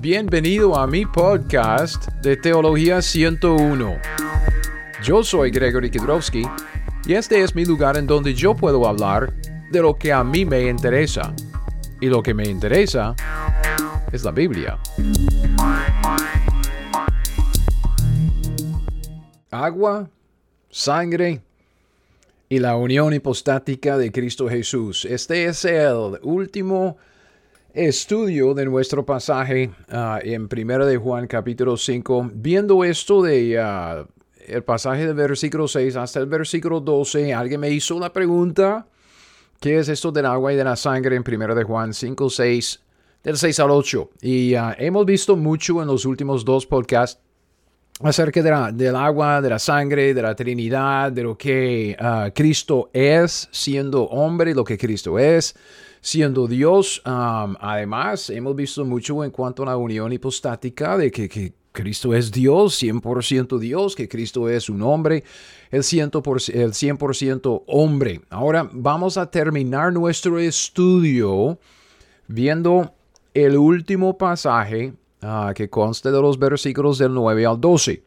Bienvenido a mi podcast de Teología 101. Yo soy Gregory Kidrowski y este es mi lugar en donde yo puedo hablar de lo que a mí me interesa. Y lo que me interesa es la Biblia. Agua, sangre y la unión hipostática de Cristo Jesús. Este es el último estudio de nuestro pasaje ah, en 1 de Juan capítulo 5. Viendo esto de ah, el pasaje del versículo 6 hasta el versículo 12, alguien me hizo la pregunta, ¿qué es esto del agua y de la sangre en 1 de Juan 5, 6, del 6 al 8? Y ah, hemos visto mucho en los últimos dos podcasts acerca de del agua, de la sangre, de la Trinidad, de lo que Cristo es siendo hombre, lo que Cristo es siendo Dios. Además, hemos visto mucho en cuanto a la unión hipostática de que, que Cristo es Dios, 100% Dios, que Cristo es un hombre, el 100%, el 100 hombre. Ahora vamos a terminar nuestro estudio viendo el último pasaje Ah, que conste de los versículos del 9 al 12.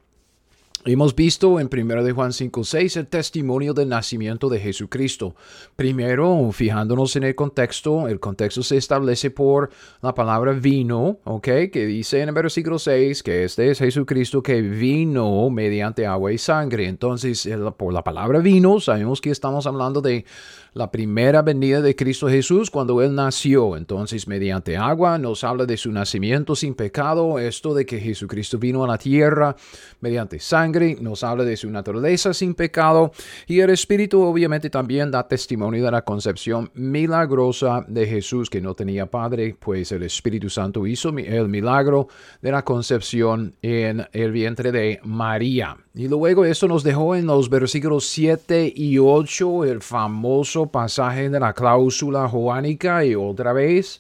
Hemos visto en 1 de Juan 5, 6 el testimonio del nacimiento de Jesucristo. Primero, fijándonos en el contexto, el contexto se establece por la palabra vino, ¿ok? Que dice en el versículo 6 que este es Jesucristo que vino mediante agua y sangre. Entonces, por la palabra vino, sabemos que estamos hablando de la primera venida de Cristo Jesús cuando Él nació. Entonces, mediante agua nos habla de su nacimiento sin pecado, esto de que Jesucristo vino a la tierra mediante sangre, nos habla de su naturaleza sin pecado y el Espíritu obviamente también da testimonio de la concepción milagrosa de Jesús que no tenía padre, pues el Espíritu Santo hizo el milagro de la concepción en el vientre de María. Y luego esto nos dejó en los versículos 7 y 8 el famoso pasaje de la cláusula joánica y otra vez.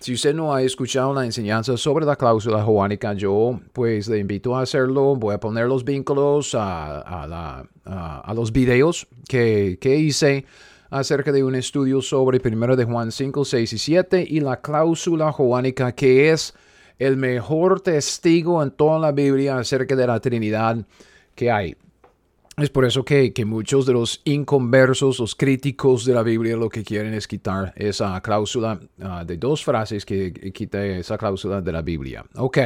Si usted no ha escuchado la enseñanza sobre la cláusula joánica, yo pues le invito a hacerlo. Voy a poner los vínculos a, los videos que, que, hice acerca de un estudio sobre 1 de Juan 5, 6 y 7 y la cláusula joánica que es el mejor testigo en toda la Biblia acerca de la Trinidad hay. Es por eso que, muchos de los inconversos, los críticos de la Biblia, lo que quieren es quitar esa cláusula ah, de dos frases que quita esa cláusula de la Biblia. Ok.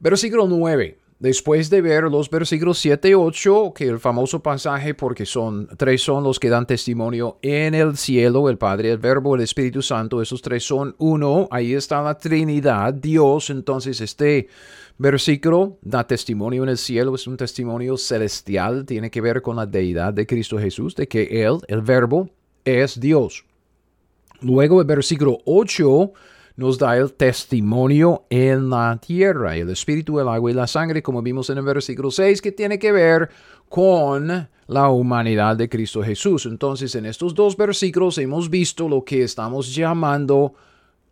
Versículo 9. Después de ver los versículos 7 y 8, que el famoso pasaje, porque son tres son los que dan testimonio en el cielo, el Padre, el Verbo, el Espíritu Santo, esos tres son uno, ahí está la Trinidad, Dios, entonces este versículo da testimonio en el cielo, es un testimonio celestial, tiene que ver con la deidad de Cristo Jesús, de que Él, el Verbo, es Dios. Luego el versículo 8 nos da el testimonio en la tierra, el espíritu, el agua y la sangre, como vimos en el versículo 6, que tiene que ver con la humanidad de Cristo Jesús. Entonces, en estos dos versículos hemos visto lo que estamos llamando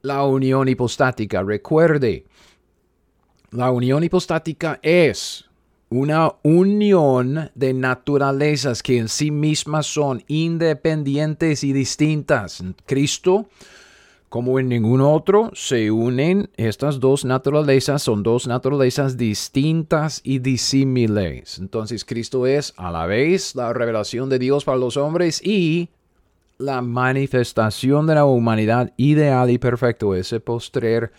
la unión hipostática. Recuerde, la unión hipostática es una unión de naturalezas que en sí mismas son independientes y distintas. Cristo como en ningún otro, se unen estas dos naturalezas, son dos naturalezas distintas y disímiles. Entonces Cristo es a la vez la revelación de Dios para los hombres y la manifestación de la humanidad ideal y perfecto, ese postrer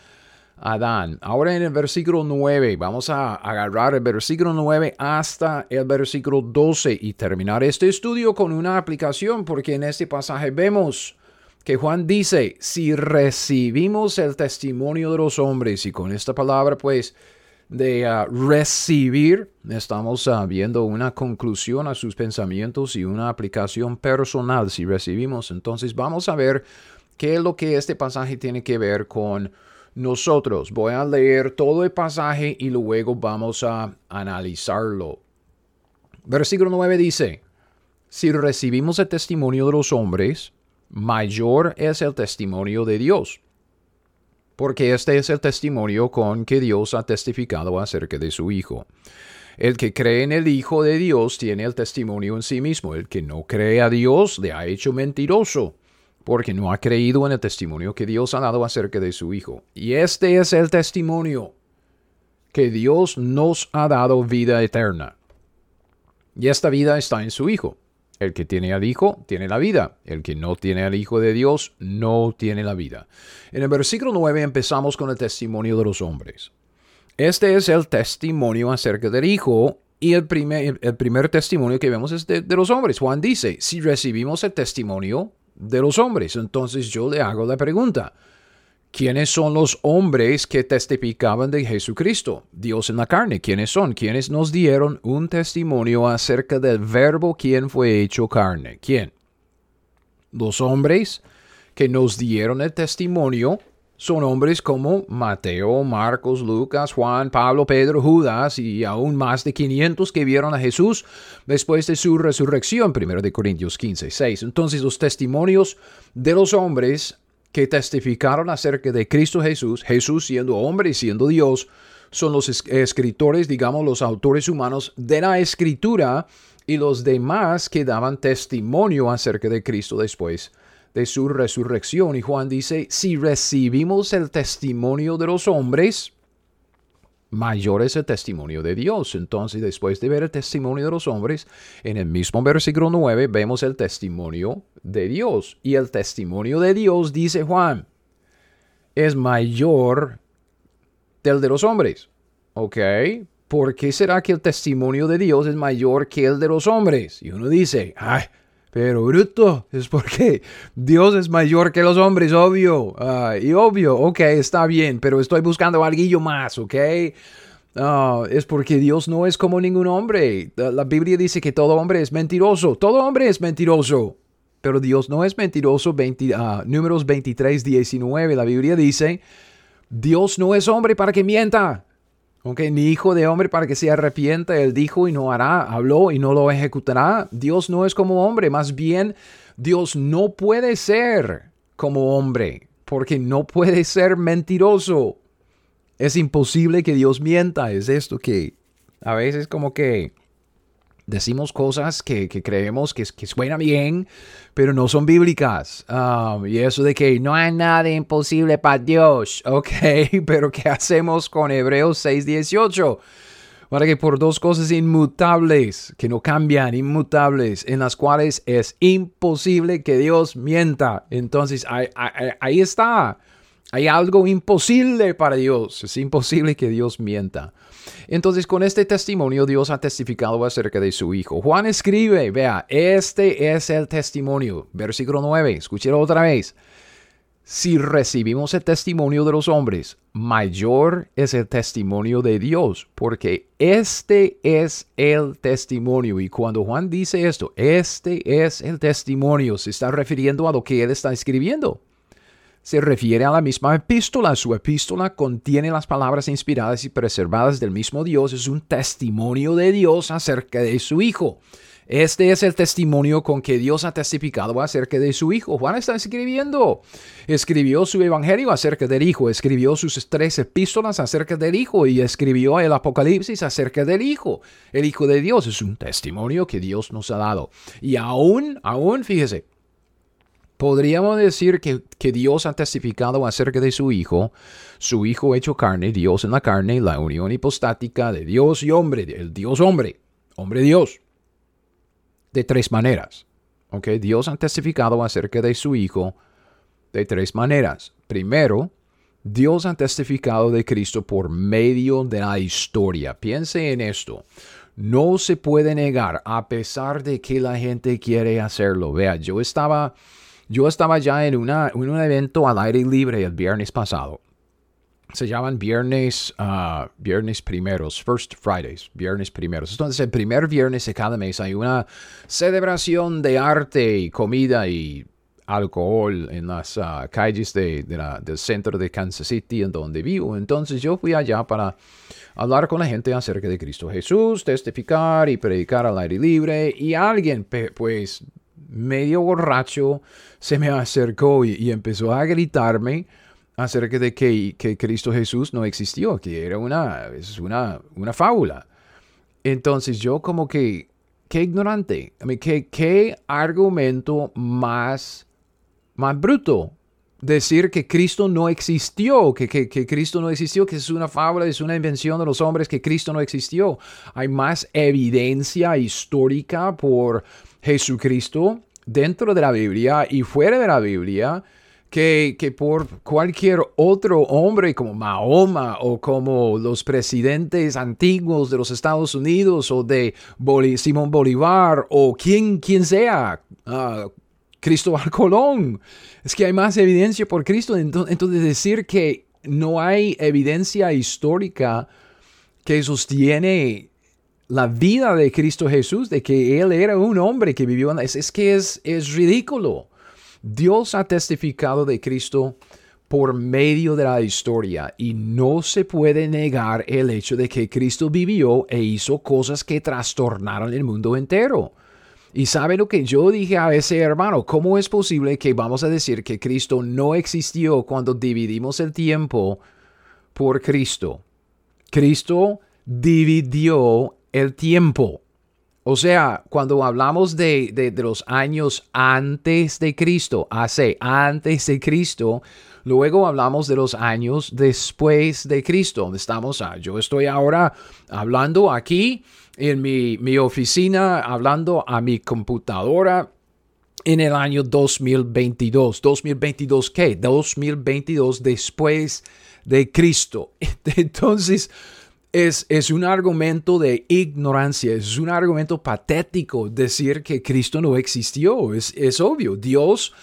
Adán. Ahora en el versículo 9, vamos a agarrar el versículo 9 hasta el versículo 12 y terminar este estudio con una aplicación, porque en este pasaje vemos que Juan dice, si recibimos el testimonio de los hombres, y con esta palabra pues de ah, recibir, estamos uh, viendo una conclusión a sus pensamientos y una aplicación personal. Si recibimos, entonces vamos a ver qué es lo que este pasaje tiene que ver con nosotros. Voy a leer todo el pasaje y luego vamos a analizarlo. Versículo 9 dice, si recibimos el testimonio de los hombres, mayor es el testimonio de Dios. Porque este es el testimonio con que Dios ha testificado acerca de su Hijo. El que cree en el Hijo de Dios tiene el testimonio en sí mismo. El que no cree a Dios le ha hecho mentiroso, porque no ha creído en el testimonio que Dios ha dado acerca de su Hijo. Y este es el testimonio que Dios nos ha dado vida eterna. Y esta vida está en su Hijo. El que tiene al Hijo tiene la vida. El que no tiene al Hijo de Dios no tiene la vida. En el versículo 9 empezamos con el testimonio de los hombres. Este es el testimonio acerca del Hijo y el primer, testimonio que vemos es de, de, los hombres. Juan dice, si recibimos el testimonio de los hombres, entonces yo le hago la pregunta, ¿quiénes son los hombres que testificaban de Jesucristo, Dios en la carne? ¿Quiénes son? ¿Quiénes nos dieron un testimonio acerca del verbo quien fue hecho carne? ¿Quién? Los hombres que nos dieron el testimonio son hombres como Mateo, Marcos, Lucas, Juan, Pablo, Pedro, Judas y aún más de 500 que vieron a Jesús después de su resurrección, 1 de Corintios 15, 6. Entonces los testimonios de los hombres que testificaron acerca de Cristo Jesús, Jesús siendo hombre y siendo Dios, son los escritores, digamos, los autores humanos de la escritura y los demás que daban testimonio acerca de Cristo después de su resurrección. Y Juan dice, si recibimos el testimonio de los hombres, mayor es el testimonio de Dios. Entonces, después de ver el testimonio de los hombres, en el mismo versículo 9 vemos el testimonio de Dios. Y el testimonio de Dios, dice Juan, es mayor del de los hombres. ¿Ok? ¿Por qué será que el testimonio de Dios es mayor que el de los hombres? Y uno dice, ay, pero bruto, es porque Dios es mayor que los hombres, obvio. Ah, y obvio, ok, está bien, pero estoy buscando algo más, ok. Ah, es porque Dios no es como ningún hombre. La, Biblia dice que todo hombre es mentiroso. Todo hombre es mentiroso. Pero Dios no es mentiroso. 20, uh, números 23, 19. La Biblia dice, Dios no es hombre para que mienta ni hijo de hombre para que se arrepienta. Él dijo y no hará, habló y no lo ejecutará. Dios no es como hombre, más bien Dios no puede ser como hombre, porque no puede ser mentiroso. Es imposible que Dios mienta. Es esto que a veces como que decimos cosas que, creemos que, que suena bien, pero no son bíblicas. Um, y eso de que no hay nada imposible para Dios, ok, pero ¿qué hacemos con Hebreos 6:18? Para que por dos cosas inmutables, que no cambian, inmutables, en las cuales es imposible que Dios mienta. Entonces ahí, ahí está. Hay algo imposible para Dios. Es imposible que Dios mienta. Entonces, con este testimonio, Dios ha testificado acerca de su Hijo. Juan escribe, vea, este es el testimonio. Versículo 9, escúchelo otra vez. Si recibimos el testimonio de los hombres, mayor es el testimonio de Dios, porque este es el testimonio. Y cuando Juan dice esto, este es el testimonio, se está refiriendo a lo que él está escribiendo se refiere a la misma epístola. Su epístola contiene las palabras inspiradas y preservadas del mismo Dios. Es un testimonio de Dios acerca de su Hijo. Este es el testimonio con que Dios ha testificado acerca de su Hijo. Juan está escribiendo. Escribió su Evangelio acerca del Hijo, escribió sus tres epístolas acerca del Hijo y escribió el Apocalipsis acerca del Hijo. El Hijo de Dios es un testimonio que Dios nos ha dado. Y aún, aún, fíjese, Podríamos decir que, Dios ha testificado acerca de su Hijo, su Hijo hecho carne, Dios en la carne, la unión hipostática de Dios y hombre, el Dios hombre, hombre Dios, de tres maneras. ¿Ok? Dios ha testificado acerca de su Hijo de tres maneras. Primero, Dios ha testificado de Cristo por medio de la historia. Piense en esto. No se puede negar a pesar de que la gente quiere hacerlo. Vea, yo estaba yo estaba ya en, una, en un evento al aire libre el viernes pasado. Se llaman viernes, uh, viernes primeros, First Fridays, viernes primeros. Entonces, el primer viernes de cada mes hay una celebración de arte y comida y alcohol en las uh, calles de, del centro de Kansas City, en donde vivo. Entonces yo fui allá para hablar con la gente acerca de Cristo Jesús, testificar y predicar al aire libre. Y alguien, pues, medio borracho, se me acercó y, empezó a gritarme acerca de que, que, Cristo Jesús no existió, que era una, una, una fábula. Entonces yo como que, qué ignorante, I ¿qué, qué argumento más más bruto decir que Cristo no existió, que, que, que, Cristo no existió, que es una fábula, es una invención de los hombres, que Cristo no existió. Hay más evidencia histórica por Jesucristo dentro de la Biblia y fuera de la Biblia que, que, por cualquier otro hombre como Mahoma o como los presidentes antiguos de los Estados Unidos o de Simón Bolívar o quien, quien sea, uh, Cristóbal Colón. Es que hay más evidencia por Cristo. Entonces decir que no hay evidencia histórica que sostiene la vida de Cristo Jesús, de que Él era un hombre que vivió, es, es que es, es ridículo. Dios ha testificado de Cristo por medio de la historia y no se puede negar el hecho de que Cristo vivió e hizo cosas que trastornaron el mundo entero. Y sabe lo que yo dije a ese hermano, ¿cómo es posible que vamos a decir que Cristo no existió cuando dividimos el tiempo por Cristo? Cristo dividió el tiempo. O sea, cuando hablamos de, de, los años antes de Cristo, hace antes de Cristo, luego hablamos de los años después de Cristo. Estamos, ah, yo estoy ahora hablando aquí en mi, mi oficina, hablando a mi computadora en el año 2022. ¿2022 qué? 2022 después de Cristo. Entonces, es, un argumento de ignorancia, es un argumento patético decir que Cristo no existió. Es, es obvio, Dios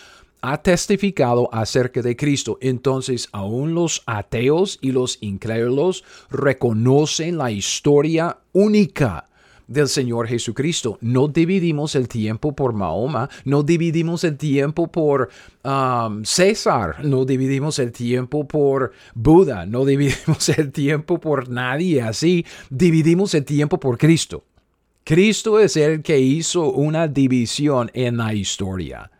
ha testificado acerca de Cristo. Entonces, aún los ateos y los incrédulos reconocen la historia única del Señor Jesucristo. No dividimos el tiempo por Mahoma, no dividimos el tiempo por um, César, no dividimos el tiempo por Buda, no dividimos el tiempo por nadie así, dividimos el tiempo por Cristo. Cristo es el que hizo una división en la historia.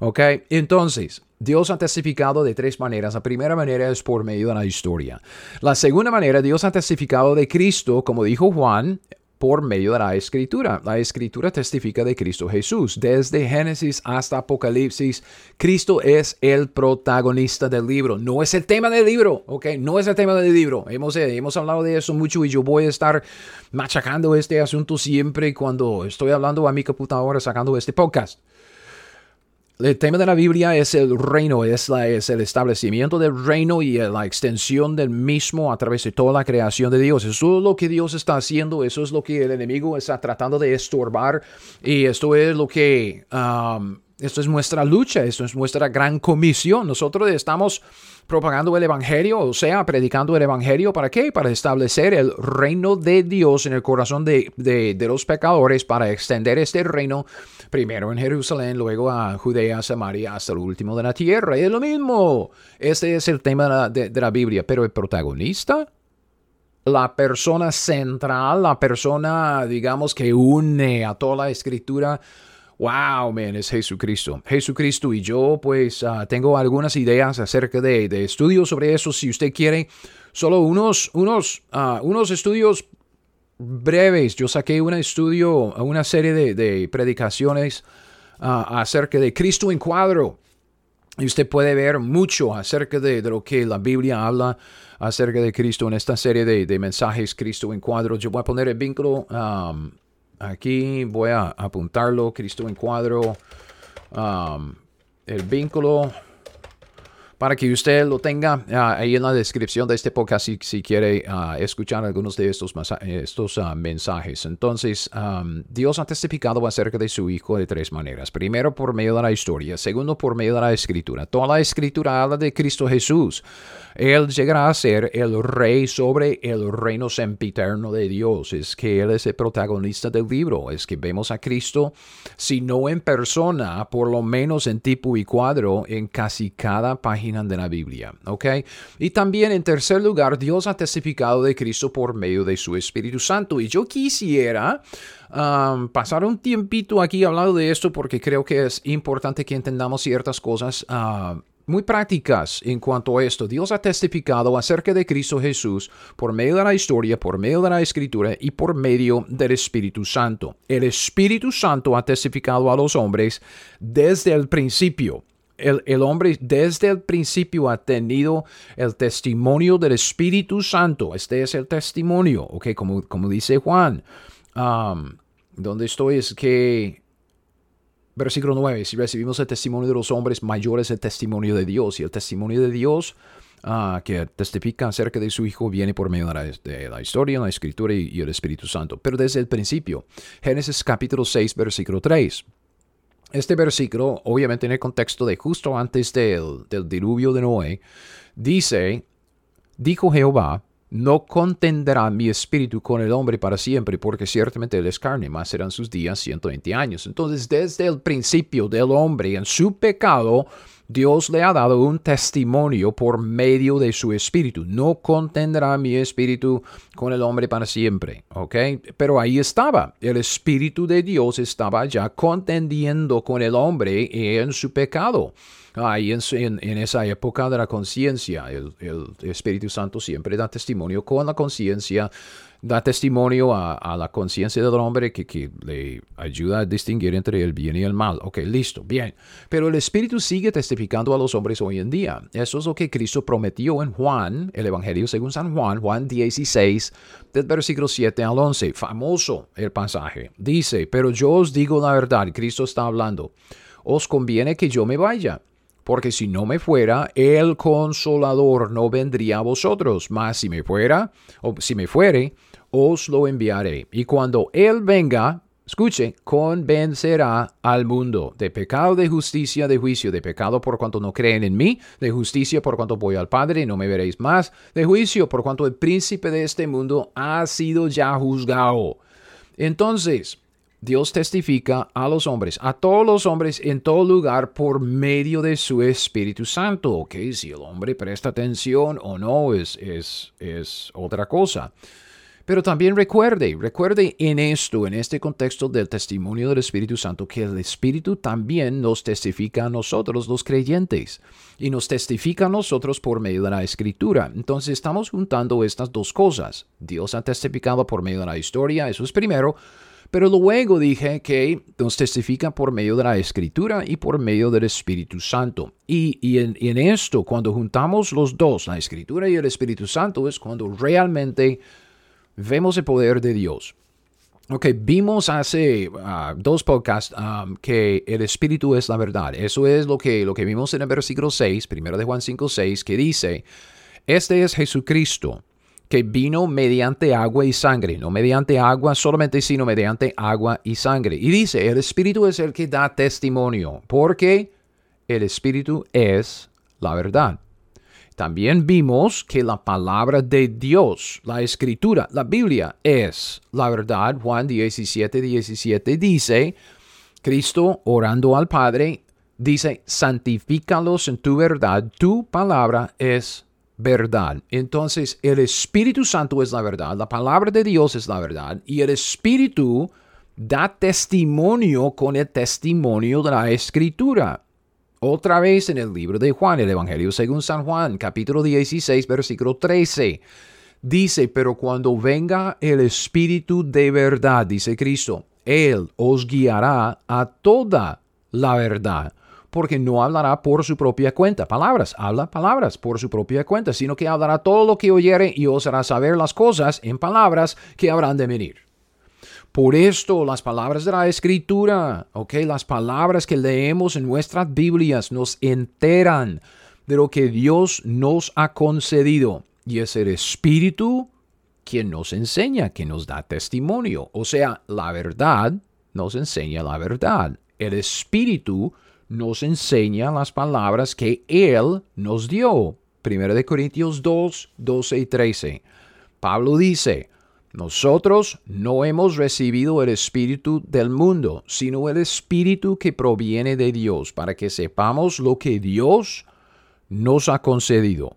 ¿Ok? Entonces, Dios ha testificado de tres maneras. La primera manera es por medio de la historia. La segunda manera, Dios ha testificado de Cristo, como dijo Juan, por medio de la escritura. La escritura testifica de Cristo Jesús. Desde Génesis hasta Apocalipsis, Cristo es el protagonista del libro. No es el tema del libro, ¿ok? No es el tema del libro. Hemos, eh, hemos hablado de eso mucho y yo voy a estar machacando este asunto siempre cuando estoy hablando a mi computadora sacando este podcast. El tema de la Biblia es el reino, es, la, es el establecimiento del reino y la extensión del mismo a través de toda la creación de Dios. Eso es lo que Dios está haciendo, eso es lo que el enemigo está tratando de estorbar y esto es lo que... Um, esto es nuestra lucha, esto es nuestra gran comisión. Nosotros estamos propagando el Evangelio, o sea, predicando el Evangelio, ¿para qué? Para establecer el reino de Dios en el corazón de, de, los pecadores, para extender este reino primero en Jerusalén, luego a Judea, Samaria, hasta el último de la tierra. Y es lo mismo. Este es el tema de de la Biblia, pero el protagonista la persona central, la persona, digamos, que une a toda la escritura, Wow, man, es Jesucristo. Jesucristo y yo, pues, ah, tengo algunas ideas acerca de, estudios sobre eso. Si usted quiere, solo unos, unos, uh, unos estudios breves. Yo saqué un estudio, una serie de, predicaciones ah, acerca de Cristo en cuadro. Y usted puede ver mucho acerca de, lo que la Biblia habla acerca de Cristo en esta serie de, mensajes Cristo en cuadro. Yo voy a poner el vínculo um, Aquí voy a apuntarlo, Cristo en cuadro, um, el vínculo para que usted lo tenga ah, ahí en la descripción de este podcast si, quiere ah, escuchar algunos de estos, estos ah, mensajes. Entonces, Dios ha testificado acerca de su Hijo de tres maneras. Primero, por medio de la historia. Segundo, por medio de la escritura. Toda la escritura habla de Cristo Jesús. Él llegará a ser el rey sobre el reino sempiterno de Dios. Es que Él es el protagonista del libro. Es que vemos a Cristo, si no en persona, por lo menos en tipo y cuadro, en casi cada página de la Biblia. ¿Ok? Y también en tercer lugar, Dios ha testificado de Cristo por medio de su Espíritu Santo. Y yo quisiera um, pasar un tiempito aquí hablando de esto porque creo que es importante que entendamos ciertas cosas. Uh, muy prácticas en cuanto a esto. Dios ha testificado acerca de Cristo Jesús por medio de la historia, por medio de la escritura y por medio del Espíritu Santo. El Espíritu Santo ha testificado a los hombres desde el principio el, hombre desde el principio ha tenido el testimonio del Espíritu Santo. Este es el testimonio, ¿ok? Como, como dice Juan. Um, donde estoy es que, versículo 9, si recibimos el testimonio de los hombres, mayor es el testimonio de Dios. Y el testimonio de Dios uh, que testifica acerca de su Hijo viene por medio de la, de la historia, la escritura y, y el Espíritu Santo. Pero desde el principio, Génesis capítulo 6, versículo 3. Este versículo, obviamente en el contexto de justo antes del, diluvio de Noé, dice, dijo Jehová, no contendrá mi espíritu con el hombre para siempre, porque ciertamente él es carne, más serán sus días 120 años. Entonces, desde el principio del hombre en su pecado, Dios le ha dado un testimonio por medio de su espíritu. No contendrá mi espíritu con el hombre para siempre. ¿Ok? Pero ahí estaba. El espíritu de Dios estaba ya contendiendo con el hombre en su pecado. Ahí en, esa época de la conciencia, el Espíritu Santo siempre da testimonio con la conciencia da testimonio a, la conciencia del hombre que, le ayuda a distinguir entre el bien y el mal. Ok, listo, bien. Pero el Espíritu sigue testificando a los hombres hoy en día. Eso es lo que Cristo prometió en Juan, el Evangelio según San Juan, Juan 16, del versículo 7 al 11. Famoso el pasaje. Dice, pero yo os digo la verdad, Cristo está hablando. Os conviene que yo me vaya porque si no me fuera, el consolador no vendría a vosotros, mas si me fuera, o si me fuere, os lo enviaré. Y cuando Él venga, escuche, convencerá al mundo de pecado, de justicia, de juicio, de pecado por cuanto no creen en mí, de justicia por cuanto voy al Padre y no me veréis más, de juicio por cuanto el príncipe de este mundo ha sido ya juzgado. Entonces, Dios testifica a los hombres, a todos los hombres en todo lugar por medio de su Espíritu Santo. Ok, si el hombre presta atención o no es, es, es otra cosa. Pero también recuerde, recuerde en esto, en este contexto del testimonio del Espíritu Santo, que el Espíritu también nos testifica a nosotros, los creyentes, y nos testifica a nosotros por medio de la Escritura. Entonces estamos juntando estas dos cosas. Dios ha testificado por medio de la historia, eso es primero, pero luego dije que nos testifica por medio de la Escritura y por medio del Espíritu Santo. Y, en, en esto, cuando juntamos los dos, la Escritura y el Espíritu Santo, es cuando realmente vemos el poder de Dios. Ok, vimos hace ah, dos podcasts um, que el Espíritu es la verdad. Eso es lo que, lo que vimos en el versículo 6, primero de Juan 5, 6, que dice, este es Jesucristo, que vino mediante agua y sangre, no mediante agua solamente, sino mediante agua y sangre. Y dice, el Espíritu es el que da testimonio, porque el Espíritu es la verdad. También vimos que la palabra de Dios, la escritura, la Biblia es la verdad. Juan 17, 17 dice, Cristo orando al Padre, dice, santifícalos en tu verdad, tu palabra es verdad. Entonces, el Espíritu Santo es la verdad, la palabra de Dios es la verdad, y el Espíritu da testimonio con el testimonio de la escritura. Otra vez en el libro de Juan, el Evangelio según San Juan, capítulo 16, versículo 13. Dice, pero cuando venga el Espíritu de verdad, dice Cristo, Él os guiará a toda la verdad, porque no hablará por su propia cuenta. Palabras, habla palabras por su propia cuenta, sino que hablará todo lo que oyere y os hará saber las cosas en palabras que habrán de venir. Por esto las palabras de la escritura, ok, las palabras que leemos en nuestras Biblias nos enteran de lo que Dios nos ha concedido. Y es el Espíritu quien nos enseña, que nos da testimonio. O sea, la verdad nos enseña la verdad. El Espíritu nos enseña las palabras que Él nos dio. Primero de Corintios 2, 12 y 13. Pablo dice, nosotros no hemos recibido el Espíritu del mundo, sino el Espíritu que proviene de Dios, para que sepamos lo que Dios nos ha concedido,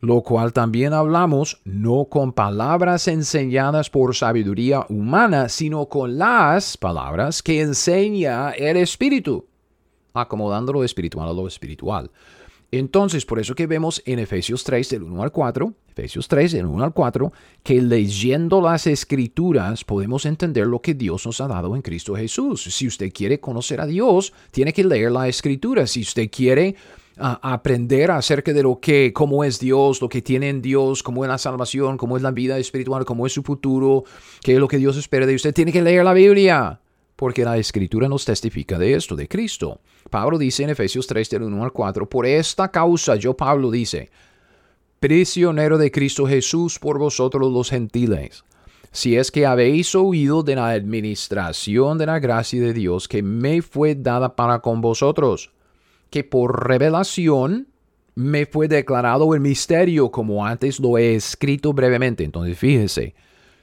lo cual también hablamos no con palabras enseñadas por sabiduría humana, sino con las palabras que enseña el Espíritu, acomodando lo espiritual a lo espiritual. Entonces, por eso que vemos en Efesios 3, del 1 al 4, Efesios 3, en 1 al 4, que leyendo las escrituras podemos entender lo que Dios nos ha dado en Cristo Jesús. Si usted quiere conocer a Dios, tiene que leer la escritura. Si usted quiere uh, aprender acerca de lo que, cómo es Dios, lo que tiene en Dios, cómo es la salvación, cómo es la vida espiritual, cómo es su futuro, qué es lo que Dios espera de usted, tiene que leer la Biblia. Porque la escritura nos testifica de esto, de Cristo. Pablo dice en Efesios 3, del 1 al 4, por esta causa yo, Pablo, dice, prisionero de Cristo Jesús por vosotros los gentiles, si es que habéis oído de la administración de la gracia de Dios que me fue dada para con vosotros, que por revelación me fue declarado el misterio como antes lo he escrito brevemente. Entonces fíjese,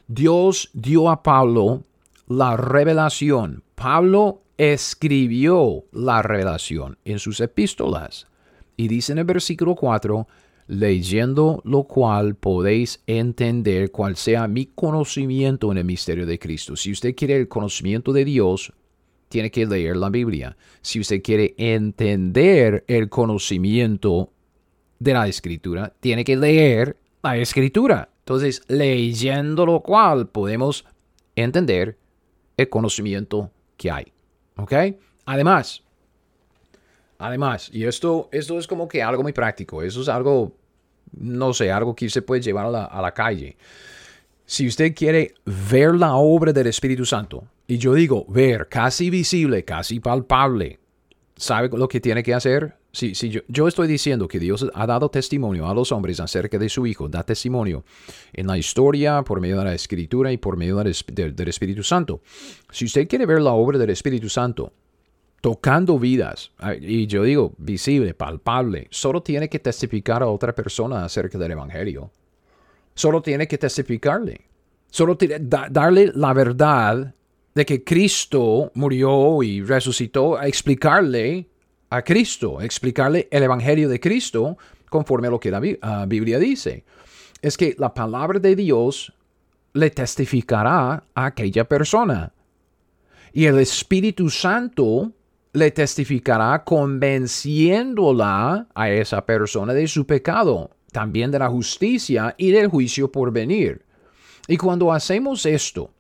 Dios dio a Pablo la revelación. Pablo escribió la revelación en sus epístolas. Y dice en el versículo 4, leyendo lo cual podéis entender cuál sea mi conocimiento en el misterio de Cristo. Si usted quiere el conocimiento de Dios, tiene que leer la Biblia. Si usted quiere entender el conocimiento de la escritura, tiene que leer la escritura. Entonces, leyendo lo cual podemos entender el conocimiento que hay. ¿Ok? Además, además, y esto, esto es como que algo muy práctico, eso es algo no sé, algo que se puede llevar a la, calle. Si usted quiere ver la obra del Espíritu Santo, y yo digo ver, casi visible, casi palpable, ¿sabe lo que tiene que hacer? Si, si yo, estoy diciendo que Dios ha dado testimonio a los hombres acerca de su Hijo, da testimonio en la historia, por medio de la Escritura y por medio del Espíritu Santo. Si usted quiere ver la obra del Espíritu Santo, tocando vidas, y yo digo visible, palpable, solo tiene que testificar a otra persona acerca del Evangelio. Solo tiene que testificarle. Solo tiene, darle la verdad de que Cristo murió y resucitó, explicarle a Cristo, explicarle el Evangelio de Cristo conforme a lo que la ah, Biblia dice. Es que la palabra de Dios le testificará a aquella persona. Y el Espíritu Santo le testificará convenciéndola a esa persona de su pecado, también de la justicia y del juicio por venir. Y cuando hacemos esto,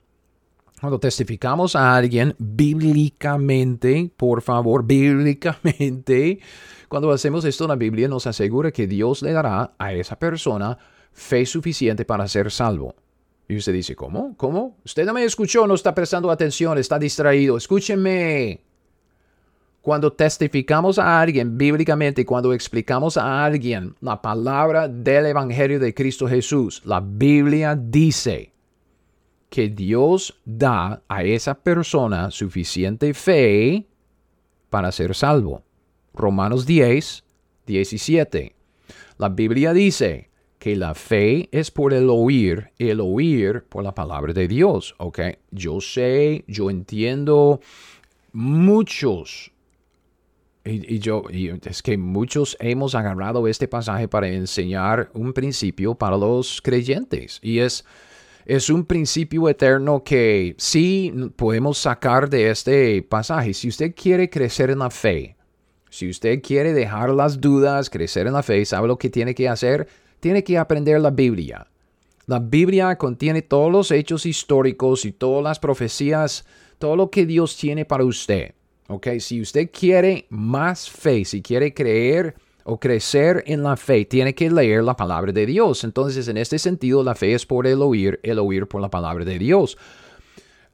cuando testificamos a alguien bíblicamente, por favor, bíblicamente, cuando hacemos esto, la Biblia nos asegura que Dios le dará a esa persona fe suficiente para ser salvo. Y usted dice, ¿cómo? ¿Cómo? Usted no me escuchó, no está prestando atención, está distraído. Escúcheme. Cuando testificamos a alguien bíblicamente, cuando explicamos a alguien la palabra del Evangelio de Cristo Jesús, la Biblia dice que Dios da a esa persona suficiente fe para ser salvo. Romanos 10, 17. La Biblia dice que la fe es por el oír el oír por la palabra de Dios. ¿Ok? Yo sé, yo entiendo muchos y, yo, es que muchos hemos agarrado este pasaje para enseñar un principio para los creyentes. Y es, es un principio eterno que sí podemos sacar de este pasaje. Si usted quiere crecer en la fe, si usted quiere dejar las dudas, crecer en la fe, ¿sabe lo que tiene que hacer? Tiene que aprender la Biblia. La Biblia contiene todos los hechos históricos y todas las profecías, todo lo que Dios tiene para usted. ¿ok? Si usted quiere más fe, si quiere creer o crecer en la fe, tiene que leer la palabra de Dios. Entonces, en este sentido, la fe es por el oír, el oír por la palabra de Dios.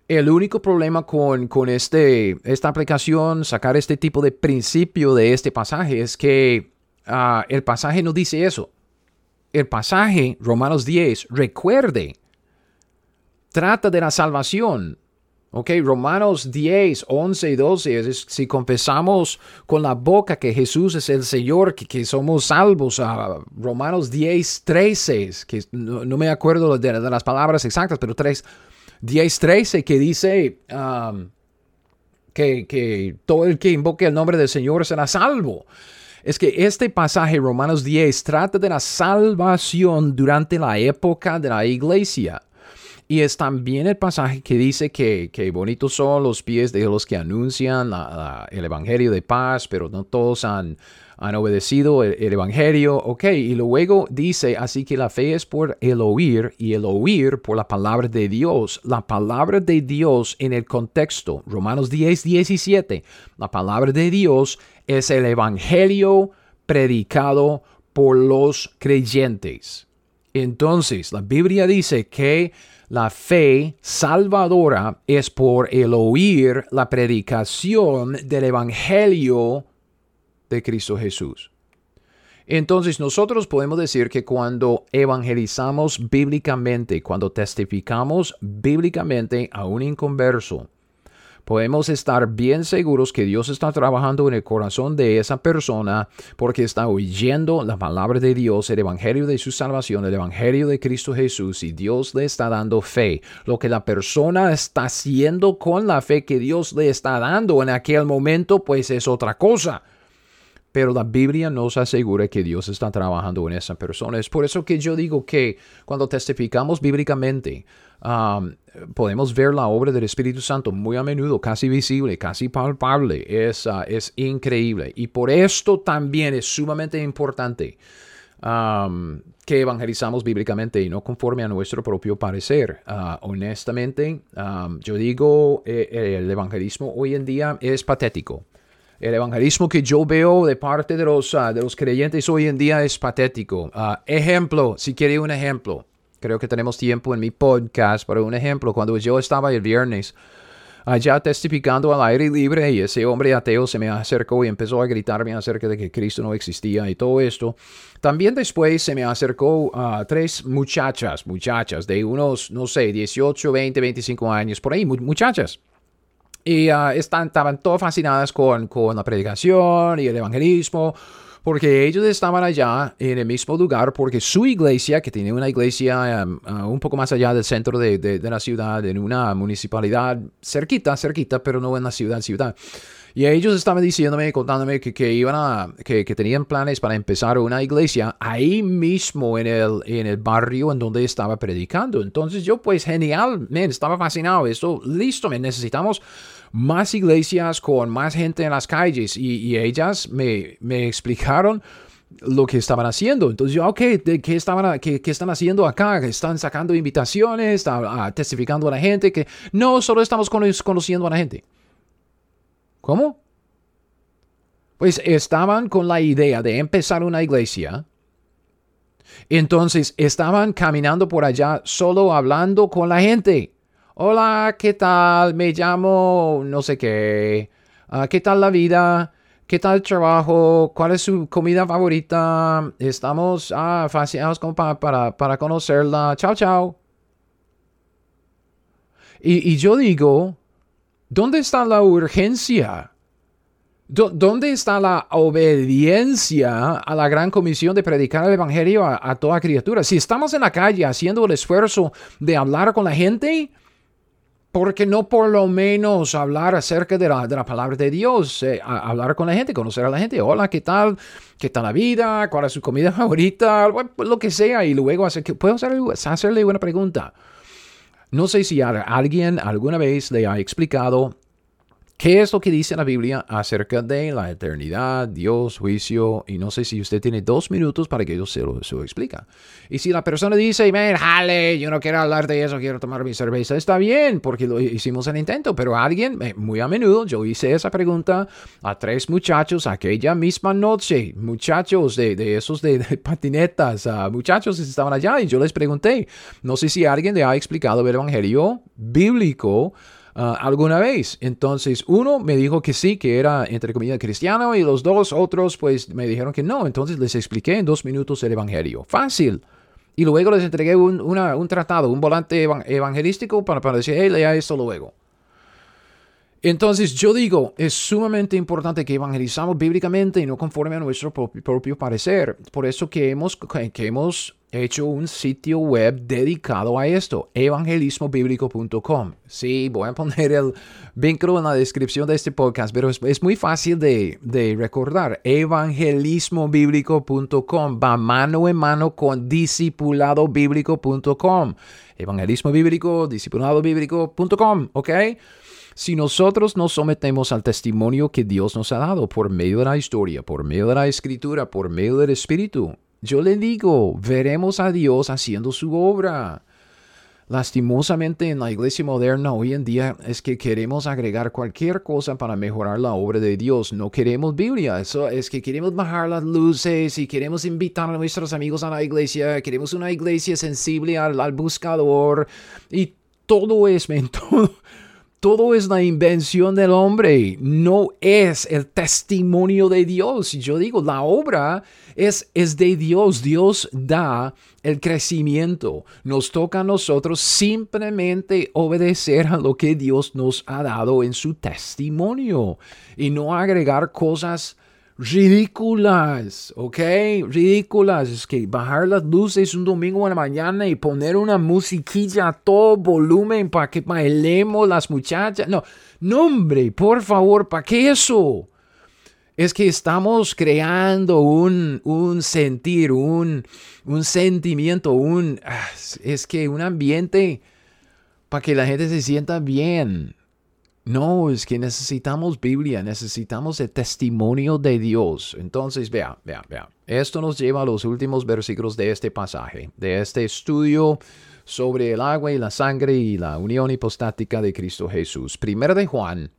El único problema con, con este, esta aplicación, sacar este tipo de principio de este pasaje, es que ah, el pasaje no dice eso. El pasaje, Romanos 10, recuerde, trata de la salvación, Ok, Romanos 10, 11 y 12, si confesamos con la boca que Jesús es el Señor, que, somos salvos. Uh, Romanos 10, 13, que no, me acuerdo de, las palabras exactas, pero 3, 10, 13, que dice um, que, que todo el que invoque el nombre del Señor será salvo. Es que este pasaje, Romanos 10, trata de la salvación durante la época de la iglesia. Y es también el pasaje que dice que, que bonitos son los pies de los que anuncian el Evangelio de paz, pero no todos han, han obedecido el, Evangelio, ok, y luego dice, así que la fe es por el oír y el oír por la palabra de Dios. La palabra de Dios en el contexto, Romanos 10, 17, la palabra de Dios es el Evangelio predicado por los creyentes. Entonces, la Biblia dice que la fe salvadora es por el oír la predicación del Evangelio de Cristo Jesús. Entonces nosotros podemos decir que cuando evangelizamos bíblicamente, cuando testificamos bíblicamente a un inconverso, podemos estar bien seguros que Dios está trabajando en el corazón de esa persona porque está oyendo la palabra de Dios, el evangelio de su salvación, el evangelio de Cristo Jesús y Dios le está dando fe. Lo que la persona está haciendo con la fe que Dios le está dando en aquel momento, pues es otra cosa pero la Biblia nos asegura que Dios está trabajando en esa persona. Es por eso que yo digo que cuando testificamos bíblicamente, um, podemos ver la obra del Espíritu Santo muy a menudo, casi visible, casi palpable. Es, uh, es increíble. Y por esto también es sumamente importante um, que evangelizamos bíblicamente y no conforme a nuestro propio parecer. Uh, honestamente, um, yo digo, eh, el evangelismo hoy en día es patético. El evangelismo que yo veo de parte de los, ah, de los creyentes hoy en día es patético. Ejemplo, si quiere un ejemplo, creo que tenemos tiempo en mi podcast para un ejemplo. Cuando yo estaba el viernes allá testificando al aire libre y ese hombre ateo se me acercó y empezó a gritarme acerca de que Cristo no existía y todo esto. También después se me acercó a tres muchachas, muchachas de unos, no sé, 18, 20, 25 años, por ahí, muchachas y ah, están, estaban todas fascinadas con, con la predicación y el evangelismo, porque ellos estaban allá en el mismo lugar, porque su iglesia, que tiene una iglesia um, uh, un poco más allá del centro de, de, de, la ciudad, en una municipalidad cerquita, cerquita, pero no en la ciudad, ciudad. Y ellos estaban diciéndome, contándome que, que iban a, que, que, tenían planes para empezar una iglesia ahí mismo en el, en el barrio en donde estaba predicando. Entonces yo pues genial, man, estaba fascinado. Esto, listo, me necesitamos más iglesias con más gente en las calles y, ellas me, me, explicaron lo que estaban haciendo. Entonces yo, ok, ¿qué, están haciendo acá? ¿Están sacando invitaciones? ¿Están testificando a la gente? que No, solo estamos conociendo a la gente. ¿Cómo? Pues estaban con la idea de empezar una iglesia. Entonces estaban caminando por allá solo hablando con la gente. Hola, ¿qué tal? Me llamo no sé qué. Ah, ¿Qué tal la vida? ¿Qué tal el trabajo? ¿Cuál es su comida favorita? Estamos ah, fascinados para, para, para, conocerla. Chao, chao. Y, y, yo digo, ¿dónde está la urgencia? ¿Dónde está la obediencia a la gran comisión de predicar el Evangelio a, a toda criatura? Si estamos en la calle haciendo el esfuerzo de hablar con la gente, porque no por lo menos hablar acerca de la, de la palabra de Dios, eh, hablar con la gente, conocer a la gente, hola, ¿qué tal? ¿Qué tal la vida? ¿Cuál es su comida favorita? lo que sea, y luego hacer, puedo hacerle una pregunta. No sé si alguien alguna vez le ha explicado ¿Qué es lo que dice la Biblia acerca de la eternidad, Dios, juicio? Y no sé si usted tiene dos minutos para que yo se lo, se. Y si la persona dice, man, jale, yo no quiero hablar de eso, quiero tomar mi cerveza, está bien, porque lo hicimos el intento. Pero alguien, eh, muy a menudo, yo hice esa pregunta a tres muchachos aquella misma noche, muchachos de, de esos de, patinetas, uh, muchachos que estaban allá, y yo les pregunté, no sé si alguien le ha explicado el Evangelio bíblico Ah, alguna vez. Entonces, uno me dijo que sí, que era entre comillas cristiano, y los dos otros pues me dijeron que no. Entonces les expliqué en dos minutos el Evangelio. Fácil. Y luego les entregué un, un tratado, un volante evangelístico para, para decir, hey, lea esto luego. Entonces yo digo, es sumamente importante que evangelizamos bíblicamente y no conforme a nuestro propio, parecer. Por eso que hemos, que hemos hecho un sitio web dedicado a esto, evangelismobiblico.com. Sí, voy a poner el vínculo en la descripción de este podcast, pero es, muy fácil de, recordar. evangelismobiblico.com va mano en mano con discipuladobiblico.com. Evangelismo bíblico, discipuladobiblico.com, ¿ok? Si nosotros nos sometemos al testimonio que Dios nos ha dado por medio de la historia, por medio de la escritura, por medio del Espíritu, yo le digo, veremos a Dios haciendo su obra. Lastimosamente en la iglesia moderna hoy en día es que queremos agregar cualquier cosa para mejorar la obra de Dios. No queremos Biblia, eso es que queremos bajar las luces y queremos invitar a nuestros amigos a la iglesia, queremos una iglesia sensible al, buscador y todo es, todo, todo es la invención del hombre, no es el testimonio de Dios. Yo digo, la obra es, es de Dios, Dios da el crecimiento. Nos toca a nosotros simplemente obedecer a lo que Dios nos ha dado en su testimonio y no agregar cosas ridículas, ¿ok? Ridículas. Es que bajar las luces un domingo en la mañana y poner una musiquilla a todo volumen para que bailemos las muchachas. No, no hombre, por favor, ¿para qué eso? Es que estamos creando un, un sentir, un, un sentimiento, un... Ah, es que un ambiente para que la gente se sienta bien. No, es que necesitamos Biblia, necesitamos el testimonio de Dios. Entonces, vea, vea, vea. Esto nos lleva a los últimos versículos de este pasaje, de este estudio sobre el agua y la sangre y la unión hipostática de Cristo Jesús. Primero de Juan,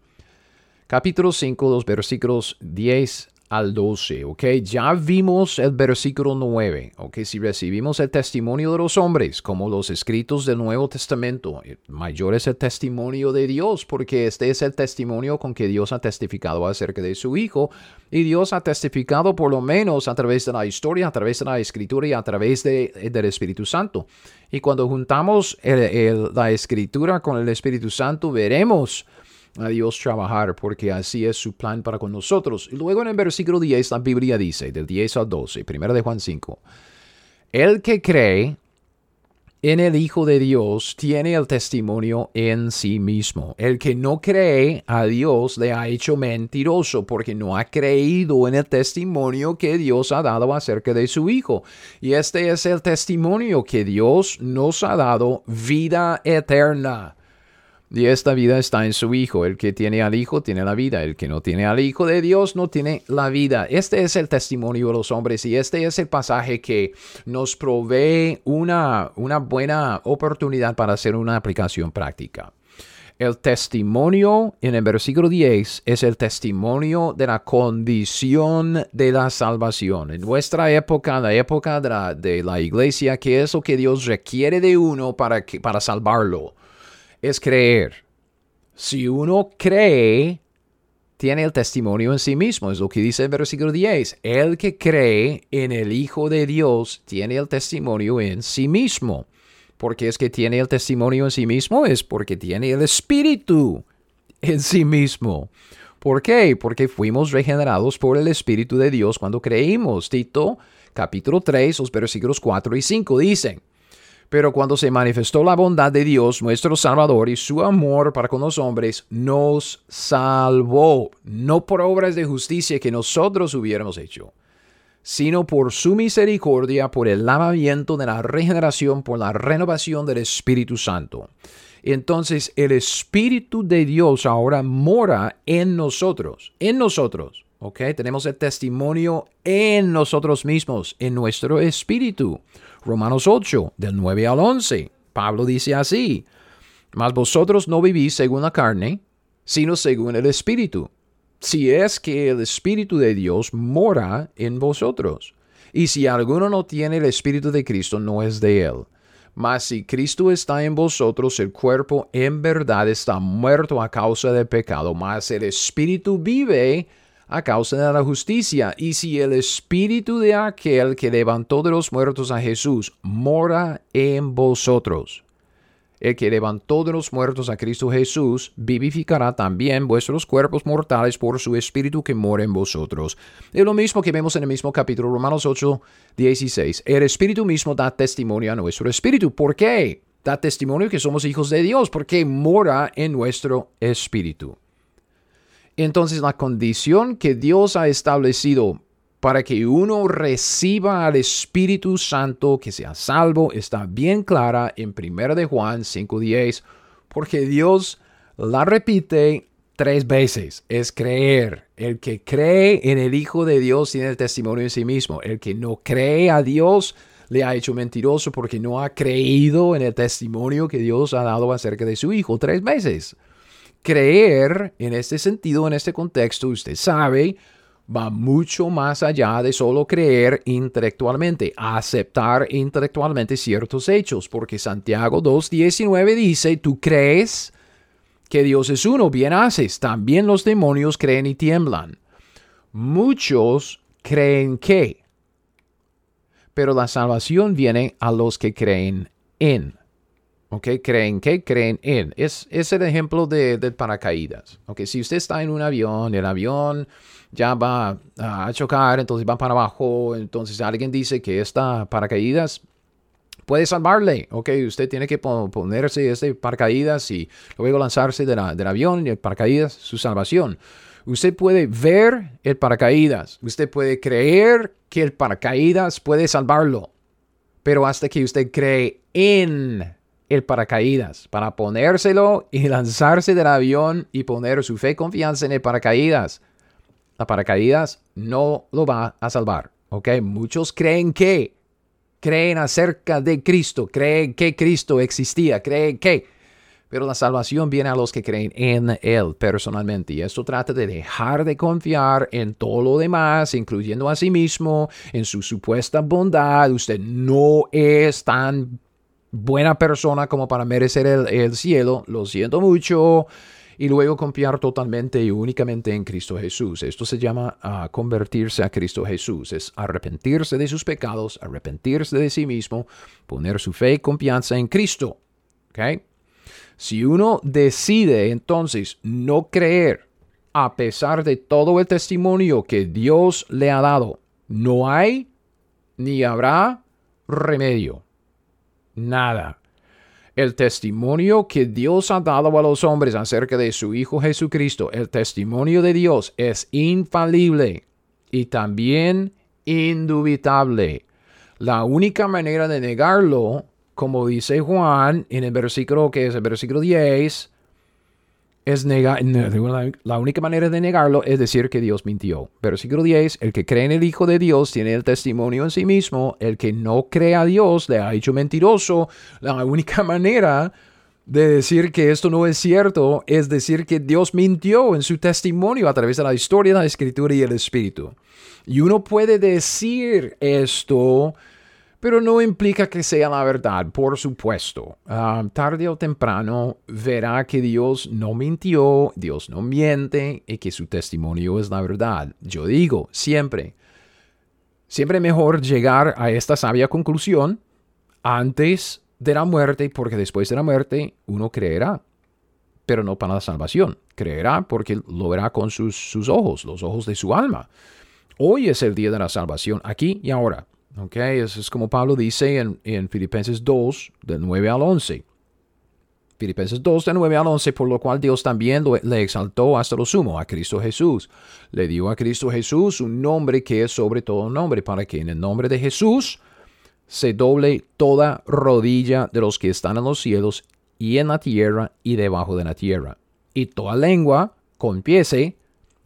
capítulo 5, los versículos 10 al 12, ¿ok? Ya vimos el versículo 9, ¿ok? Si recibimos el testimonio de los hombres, como los escritos del Nuevo Testamento, eh, mayor es el testimonio de Dios, porque este es el testimonio con que Dios ha testificado acerca de su Hijo, y Dios ha testificado por lo menos a través de la historia, a través de la escritura y a través de, eh, del Espíritu Santo. Y cuando juntamos la escritura con el Espíritu Santo, veremos a Dios trabajar, porque así es su plan para con nosotros. Y luego en el versículo 10 la Biblia dice, del 10 al 12, primero de Juan 5, el que cree en el Hijo de Dios tiene el testimonio en sí mismo. El que no cree a Dios le ha hecho mentiroso porque no ha creído en el testimonio que Dios ha dado acerca de su Hijo. Y este es el testimonio que Dios nos ha dado vida eterna. Y esta vida está en su Hijo. El que tiene al Hijo tiene la vida. El que no tiene al Hijo de Dios no tiene la vida. Este es el testimonio de los hombres y este es el pasaje que nos provee una, una buena oportunidad para hacer una aplicación práctica. El testimonio en el versículo 10 es el testimonio de la condición de la salvación. En nuestra época, la época de la, iglesia, ¿qué es lo que Dios requiere de uno para, que, para salvarlo? Es creer. Si uno cree, tiene el testimonio en sí mismo. Es lo que dice el versículo 10. El que cree en el Hijo de Dios tiene el testimonio en sí mismo. Porque es que tiene el testimonio en sí mismo, es porque tiene el Espíritu en sí mismo. ¿Por qué? Porque fuimos regenerados por el Espíritu de Dios cuando creímos. Tito capítulo 3, los versículos 4 y 5 dicen. Pero cuando se manifestó la bondad de Dios, nuestro Salvador, y su amor para con los hombres, nos salvó, no por obras de justicia que nosotros hubiéramos hecho, sino por su misericordia, por el lavamiento de la regeneración, por la renovación del Espíritu Santo. Entonces el Espíritu de Dios ahora mora en nosotros, en nosotros. ¿Ok? Tenemos el testimonio en nosotros mismos, en nuestro espíritu. Romanos 8, del 9 al 11. Pablo dice así, mas vosotros no vivís según la carne, sino según el Espíritu, si es que el Espíritu de Dios mora en vosotros. Y si alguno no tiene el Espíritu de Cristo, no es de él. Mas si Cristo está en vosotros, el cuerpo en verdad está muerto a causa del pecado, mas el Espíritu vive a causa de la justicia. Y si el espíritu de aquel que levantó de los muertos a Jesús mora en vosotros, el que levantó de los muertos a Cristo Jesús, vivificará también vuestros cuerpos mortales por su Espíritu que mora en vosotros. Es lo mismo que vemos en el mismo capítulo, Romanos 8, 16. El Espíritu mismo da testimonio a nuestro Espíritu. ¿Por qué? Da testimonio que somos hijos de Dios, porque mora en nuestro Espíritu. Entonces la condición que Dios ha establecido para que uno reciba al Espíritu Santo, que sea salvo, está bien clara en 1 de Juan 5.10, porque Dios la repite tres veces. Es creer. El que cree en el Hijo de Dios tiene el testimonio en sí mismo. El que no cree a Dios le ha hecho mentiroso porque no ha creído en el testimonio que Dios ha dado acerca de su Hijo tres veces. Creer en este sentido, en este contexto, usted sabe, va mucho más allá de solo creer intelectualmente, aceptar intelectualmente ciertos hechos, porque Santiago 2.19 dice, tú crees que Dios es uno, bien haces, también los demonios creen y tiemblan. Muchos creen que, pero la salvación viene a los que creen en. ¿Ok? Creen que creen en. Es, es el ejemplo de, del paracaídas. ¿Ok? Si usted está en un avión, el avión ya va a chocar, entonces va para abajo, entonces alguien dice que esta paracaídas puede salvarle, ok, usted tiene que ponerse este paracaídas y luego lanzarse del avión y el paracaídas, su salvación. Usted puede ver el paracaídas, usted puede creer que el paracaídas puede salvarlo, pero hasta que usted cree en el paracaídas para ponérselo y lanzarse del avión y poner su fe y confianza en el paracaídas, la paracaídas no lo va a salvar. ¿Ok? Muchos creen que, creen acerca de Cristo, creen que Cristo existía, creen que. Pero la salvación viene a los que creen en Él personalmente. Y esto trata de dejar de confiar en todo lo demás, incluyendo a sí mismo, en su supuesta bondad. Usted no es tan buena persona como para merecer el, el cielo. Lo siento mucho y luego confiar totalmente y únicamente en Cristo Jesús. Esto se llama ah, convertirse a Cristo Jesús, es arrepentirse de sus pecados, arrepentirse de sí mismo, poner su fe y confianza en Cristo. ¿Okay? Si uno decide entonces no creer a pesar de todo el testimonio que Dios le ha dado, no hay ni habrá remedio. Nada el testimonio que Dios ha dado a los hombres acerca de su Hijo Jesucristo, el testimonio de Dios es infalible y también indubitable. La única manera de negarlo, como dice Juan en el versículo que es el versículo 10, es negar, la única manera de negarlo es decir que Dios mintió. Versículo 10, el que cree en el Hijo de Dios tiene el testimonio en sí mismo, el que no cree a Dios le ha hecho mentiroso. La única manera de decir que esto no es cierto es decir que Dios mintió en su testimonio a través de la historia, la escritura y el espíritu. Y uno puede decir esto pero no implica que sea la verdad, por supuesto. Ah, tarde o temprano verá que Dios no mintió, Dios no miente y que su testimonio es la verdad. Yo digo, siempre, siempre mejor llegar a esta sabia conclusión antes de la muerte, porque después de la muerte uno creerá, pero no para la salvación. Creerá porque lo verá con sus, sus ojos, los ojos de su alma. Hoy es el día de la salvación, aquí y ahora. Okay, eso es como Pablo dice en, en Filipenses 2, del 9 al 11. Filipenses 2, del 9 al 11, por lo cual Dios también le exaltó hasta lo sumo a Cristo Jesús. Le dio a Cristo Jesús un nombre que es sobre todo nombre, para que en el nombre de Jesús se doble toda rodilla de los que están en los cielos y en la tierra y debajo de la tierra. Y toda lengua confiese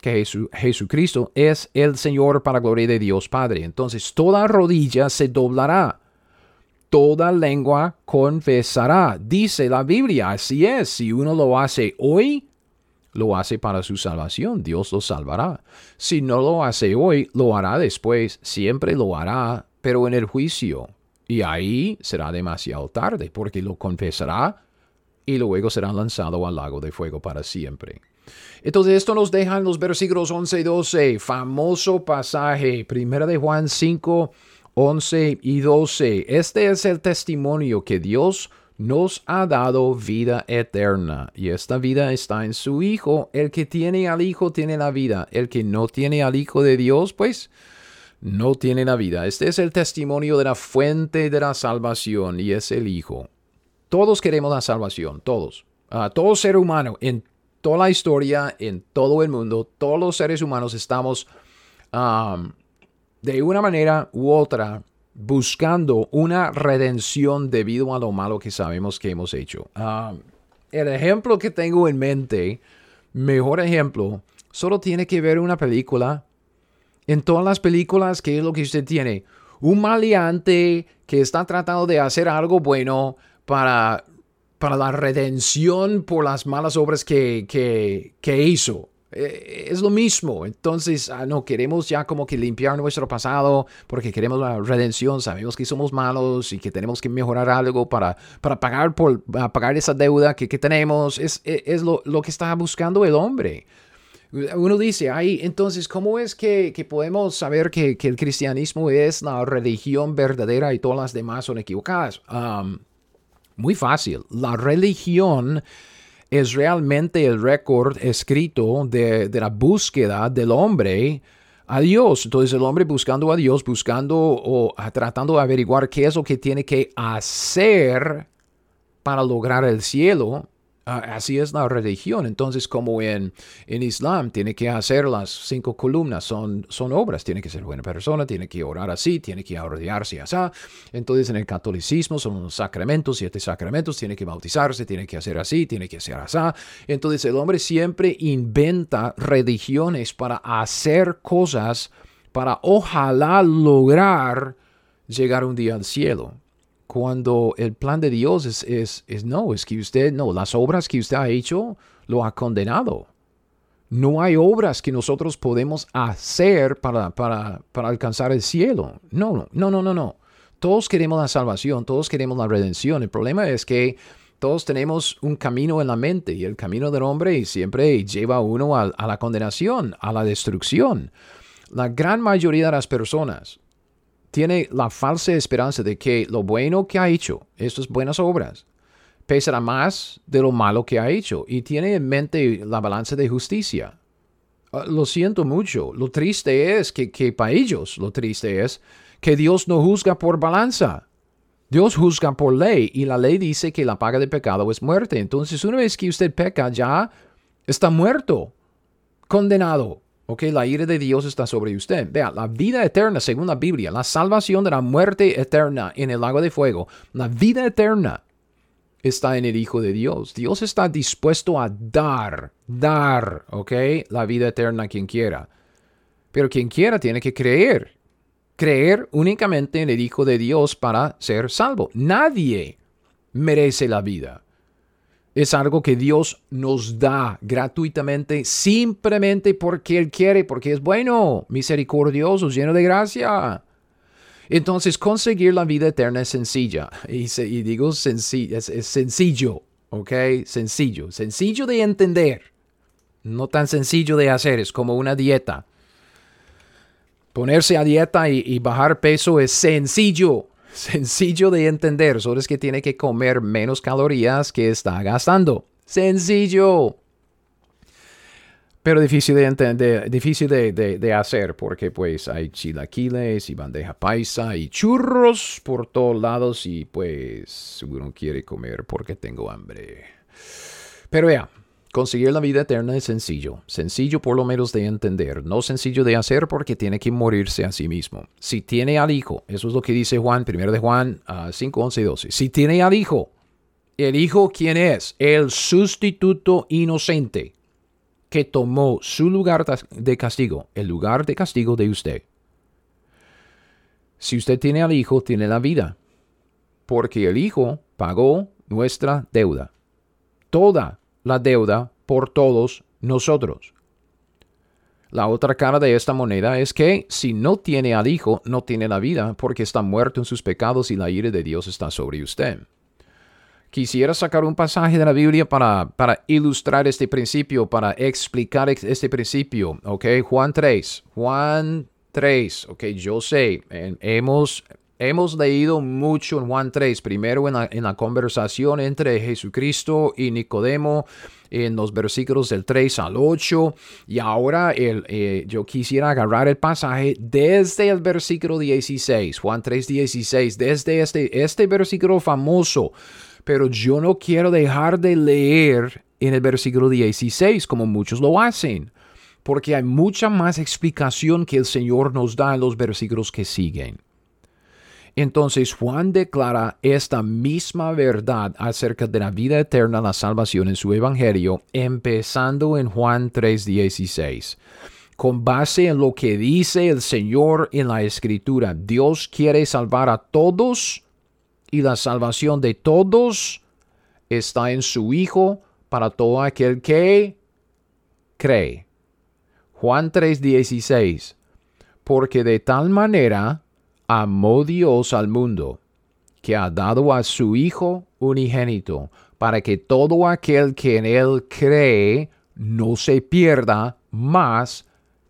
que Jesucristo es el Señor para gloria de Dios Padre. Entonces toda rodilla se doblará, toda lengua confesará. Dice la Biblia, así es, si uno lo hace hoy, lo hace para su salvación, Dios lo salvará. Si no lo hace hoy, lo hará después, siempre lo hará, pero en el juicio. Y ahí será demasiado tarde, porque lo confesará y luego será lanzado al lago de fuego para siempre. Entonces esto nos deja en los versículos 11 y 12, famoso pasaje, primera de Juan 5, 11 y 12. Este es el testimonio que Dios nos ha dado vida eterna y esta vida está en su Hijo. El que tiene al Hijo tiene la vida. El que no tiene al Hijo de Dios, pues no tiene la vida. Este es el testimonio de la fuente de la salvación y es el Hijo. Todos queremos la salvación, todos. Uh, todo ser humano en toda la historia, en todo el mundo, todos los seres humanos estamos de una manera u otra buscando una redención debido a lo malo que sabemos que hemos hecho. Ah, el ejemplo que tengo en mente, mejor ejemplo, solo tiene que ver una película. En todas las películas, ¿qué es lo que usted tiene? Un maleante que está tratando de hacer algo bueno para, para la redención por las malas obras que, que, que hizo. Eh, es lo mismo. Entonces, ah, no queremos ya como que limpiar nuestro pasado porque queremos la redención. Sabemos que somos malos y que tenemos que mejorar algo para, para pagar, por, pagar esa deuda que, que tenemos. Es, e, es, lo, lo, que está buscando el hombre. Uno dice, ay, entonces, ¿cómo es que, que podemos saber que, que, el cristianismo es la religión verdadera y todas las demás son equivocadas? Muy fácil. La religión es realmente el récord escrito de, la búsqueda del hombre a Dios. Entonces el hombre buscando a Dios, buscando o tratando de averiguar qué es lo que tiene que hacer para lograr el cielo, así es la religión. Entonces, como en, en Islam, tiene que hacer las cinco columnas, son, son obras, tiene que ser buena persona, tiene que orar así, tiene que arrodillarse así. Entonces, en el catolicismo son sacramentos, siete sacramentos, tiene que bautizarse, tiene que hacer así, tiene que hacer así. Entonces, el hombre siempre inventa religiones para hacer cosas, para ojalá lograr llegar un día al cielo cuando el plan de Dios es, es, es, no, es que usted, no, las obras que usted ha hecho lo ha condenado. No hay obras que nosotros podemos hacer para, para, para alcanzar el cielo. No, no, no, no, no. Todos queremos la salvación, todos queremos la redención. El problema es que todos tenemos un camino en la mente y el camino del hombre siempre lleva a uno a, a la condenación, a la destrucción. La gran mayoría de las personas tiene la falsa esperanza de que lo bueno que ha hecho, estas buenas obras, pesará más de lo malo que ha hecho y tiene en mente la balanza de justicia. Ah, lo siento mucho, lo triste es que, que para ellos lo triste es que Dios no juzga por balanza. Dios juzga por ley y la ley dice que la paga de pecado es muerte. Entonces, una vez que usted peca, ya está muerto, condenado. Ok, la ira de Dios está sobre usted. Vea, la vida eterna, según la Biblia, la salvación de la muerte eterna en el lago de fuego, la vida eterna está en el Hijo de Dios. Dios está dispuesto a dar, dar, ok, la vida eterna a quien quiera. Pero quien quiera tiene que creer. Creer únicamente en el Hijo de Dios para ser salvo. Nadie merece la vida es algo que Dios nos da gratuitamente, simplemente porque Él quiere, porque es bueno, misericordioso, lleno de gracia. Entonces, conseguir la vida eterna es sencilla. Y, digo sencillo, es, sencillo, ¿ok? Sencillo, sencillo de entender. No tan sencillo de hacer, es como una dieta. Ponerse a dieta y bajar peso es sencillo sencillo de entender, solo es que tiene que comer menos calorías que está gastando. Sencillo. Pero difícil de entender, difícil de, hacer porque pues hay chilaquiles y bandeja paisa y churros por todos lados y pues uno quiere comer porque tengo hambre. Pero ya, Conseguir la vida eterna es sencillo, sencillo por lo menos de entender, no sencillo de hacer porque tiene que morirse a sí mismo. Si tiene al Hijo, eso es lo que dice Juan, primero de Juan 5, 11 y 12. Si tiene al Hijo, el Hijo, ¿quién es? El sustituto inocente que tomó su lugar de castigo, el lugar de castigo de usted. Si usted tiene al Hijo, tiene la vida, porque el Hijo pagó nuestra deuda. Toda la deuda por todos nosotros. La otra cara de esta moneda es que si no tiene al Hijo, no tiene la vida, porque está muerto en sus pecados y la ira de Dios está sobre usted. Quisiera sacar un pasaje de la Biblia para, para ilustrar este principio, para explicar este principio. Ok, Juan 3. Juan 3. Ok, yo sé, hemos Hemos leído mucho en Juan 3, primero en la, conversación entre Jesucristo y Nicodemo, en los versículos del 3 al 8, y ahora el, eh, yo quisiera agarrar el pasaje desde el versículo 16, Juan 3, 16, desde este, este versículo famoso, pero yo no quiero dejar de leer en el versículo 16 como muchos lo hacen porque hay mucha más explicación que el Señor nos da en los versículos que siguen. Entonces Juan declara esta misma verdad acerca de la vida eterna, la salvación en su Evangelio, empezando en Juan 3:16. Con base en lo que dice el Señor en la Escritura, Dios quiere salvar a todos y la salvación de todos está en su Hijo para todo aquel que cree. Juan 3:16. Porque de tal manera amó Dios al mundo, que ha dado a su Hijo unigénito, para que todo aquel que en Él cree no se pierda, mas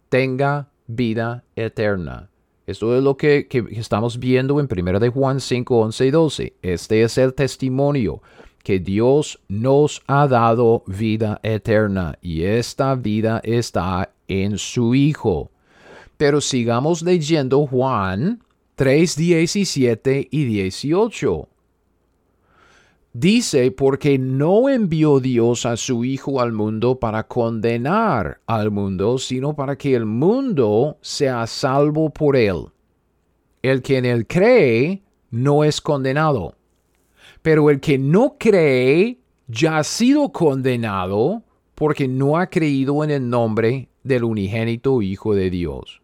tenga vida eterna. Esto es lo que, estamos viendo en 1 de Juan 5, 11 y 12. Este es el testimonio que Dios nos ha dado vida eterna y esta vida está en su Hijo. Pero sigamos leyendo Juan 3, 17 y 18. Dice, porque no envió Dios a su Hijo al mundo para condenar al mundo, sino para que el mundo sea salvo por él. El que en él cree no es condenado, pero el que no cree ya ha sido condenado porque no ha creído en el nombre del unigénito Hijo de Dios.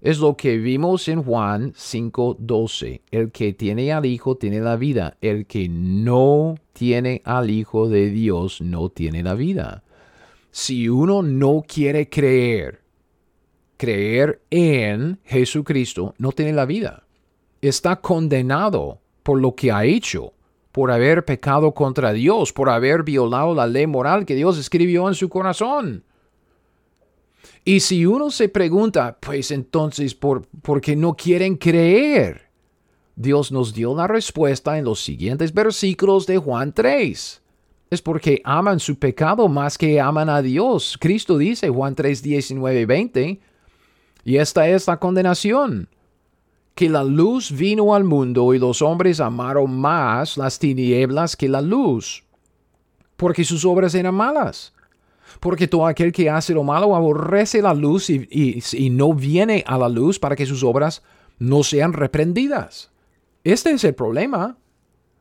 Es lo que vimos en Juan 5:12. El que tiene al Hijo tiene la vida. El que no tiene al Hijo de Dios no tiene la vida. Si uno no quiere creer, creer en Jesucristo, no tiene la vida. Está condenado por lo que ha hecho, por haber pecado contra Dios, por haber violado la ley moral que Dios escribió en su corazón. Y si uno se pregunta, pues entonces, ¿por, ¿por qué no quieren creer? Dios nos dio la respuesta en los siguientes versículos de Juan 3. Es porque aman su pecado más que aman a Dios. Cristo dice Juan 3, 19 y 20. Y esta es la condenación. Que la luz vino al mundo y los hombres amaron más las tinieblas que la luz, porque sus obras eran malas porque todo aquel que hace lo malo aborrece la luz y, no viene a la luz para que sus obras no sean reprendidas. Este es el problema.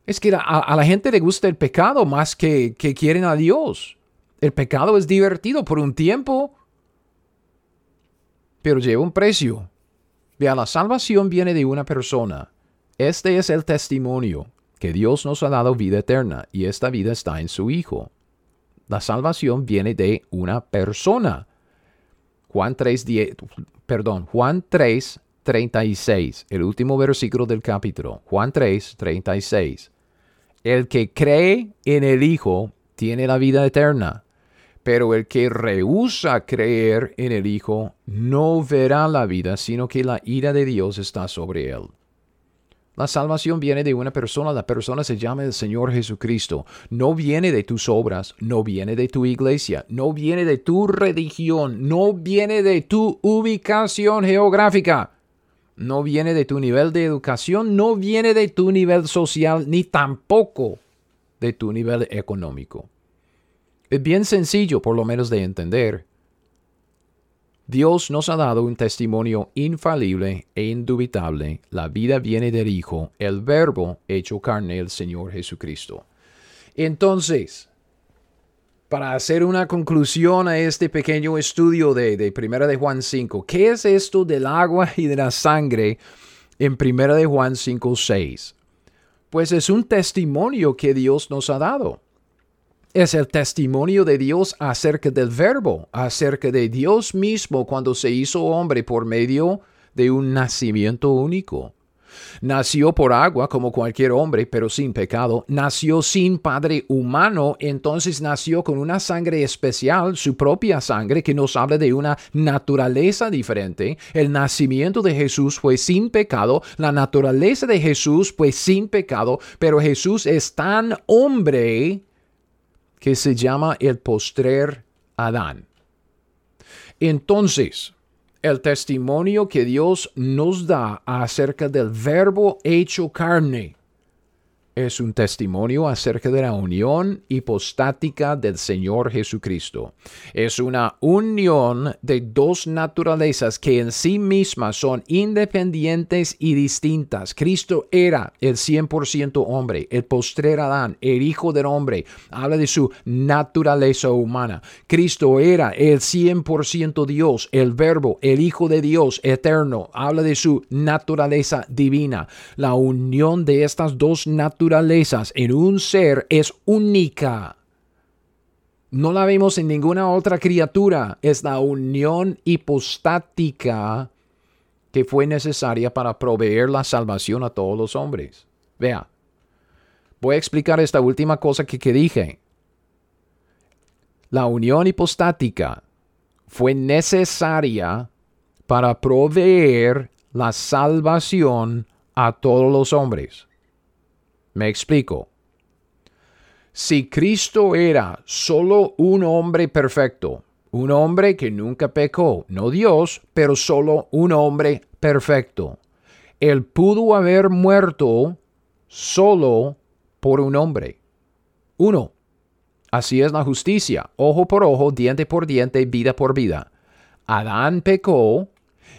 Es que a, la gente le gusta el pecado más que, que quieren a Dios. El pecado es divertido por un tiempo, pero lleva un precio. Vea, la salvación viene de una persona. Este es el testimonio, que Dios nos ha dado vida eterna y esta vida está en su Hijo. La salvación viene de una persona. Juan 3, perdón, Juan 3, 36, el último versículo del capítulo. Juan 3, 36. El que cree en el Hijo tiene la vida eterna, pero el que rehúsa creer en el Hijo no verá la vida, sino que la ira de Dios está sobre él. La salvación viene de una persona, la persona se llama el Señor Jesucristo. No viene de tus obras, no viene de tu iglesia, no viene de tu religión, no viene de tu ubicación geográfica, no viene de tu nivel de educación, no viene de tu nivel social, ni tampoco de tu nivel económico. Es bien sencillo, por lo menos de entender. Dios nos ha dado un testimonio infalible e indubitable. La vida viene del Hijo, el Verbo hecho carne, el Señor Jesucristo. Entonces, para hacer una conclusión a este pequeño estudio de, de Primera de Juan 5, ¿qué es esto del agua y de la sangre en Primera de Juan 5, 6? Pues es un testimonio que Dios nos ha dado es el testimonio de Dios acerca del verbo, acerca de Dios mismo cuando se hizo hombre por medio de un nacimiento único. Nació por agua como cualquier hombre, pero sin pecado. Nació sin padre humano, entonces nació con una sangre especial, su propia sangre, que nos habla de una naturaleza diferente. El nacimiento de Jesús fue sin pecado, la naturaleza de Jesús fue sin pecado, pero Jesús es tan hombre que se llama el postrer Adán. Entonces, el testimonio que Dios nos da acerca del verbo hecho carne es un testimonio acerca de la unión hipostática del Señor Jesucristo. Es una unión de dos naturalezas que en sí mismas son independientes y distintas. Cristo era el 100% hombre, el postrer Adán, el Hijo del Hombre. Habla de su naturaleza humana. Cristo era el 100% Dios, el Verbo, el Hijo de Dios eterno. Habla de su naturaleza divina. La unión de estas dos naturalezas en un ser es única. No la vemos en ninguna otra criatura. Es la unión hipostática que fue necesaria para proveer la salvación a todos los hombres. Vea, voy a explicar esta última cosa que, que dije. La unión hipostática fue necesaria para proveer la salvación a todos los hombres. Me explico. Si Cristo era solo un hombre perfecto, un hombre que nunca pecó, no Dios, pero solo un hombre perfecto, él pudo haber muerto solo por un hombre. Uno. Así es la justicia, ojo por ojo, diente por diente, vida por vida. Adán pecó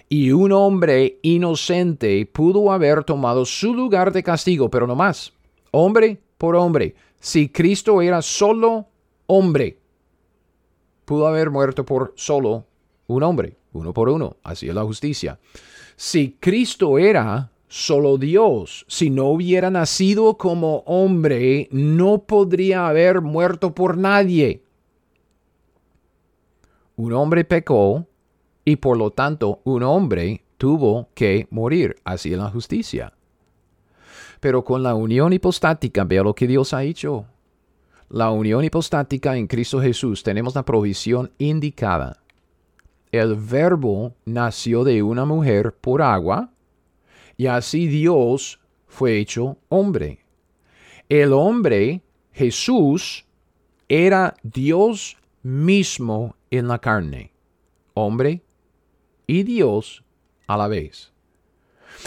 y un hombre inocente pudo haber tomado su lugar de castigo, pero no más hombre por hombre. Si Cristo era solo hombre, pudo haber muerto por solo un hombre, uno por uno. Así es la justicia. Si Cristo era solo Dios, si no hubiera nacido como hombre, no podría haber muerto por nadie. Un hombre pecó y por lo tanto un hombre tuvo que morir. Así es la justicia. Pero con la unión hipostática, vea lo que Dios ha hecho. La unión hipostática en Cristo Jesús tenemos la provisión indicada. El verbo nació de una mujer por agua y así Dios fue hecho hombre. El hombre, Jesús, era Dios mismo en la carne, hombre y Dios a la vez.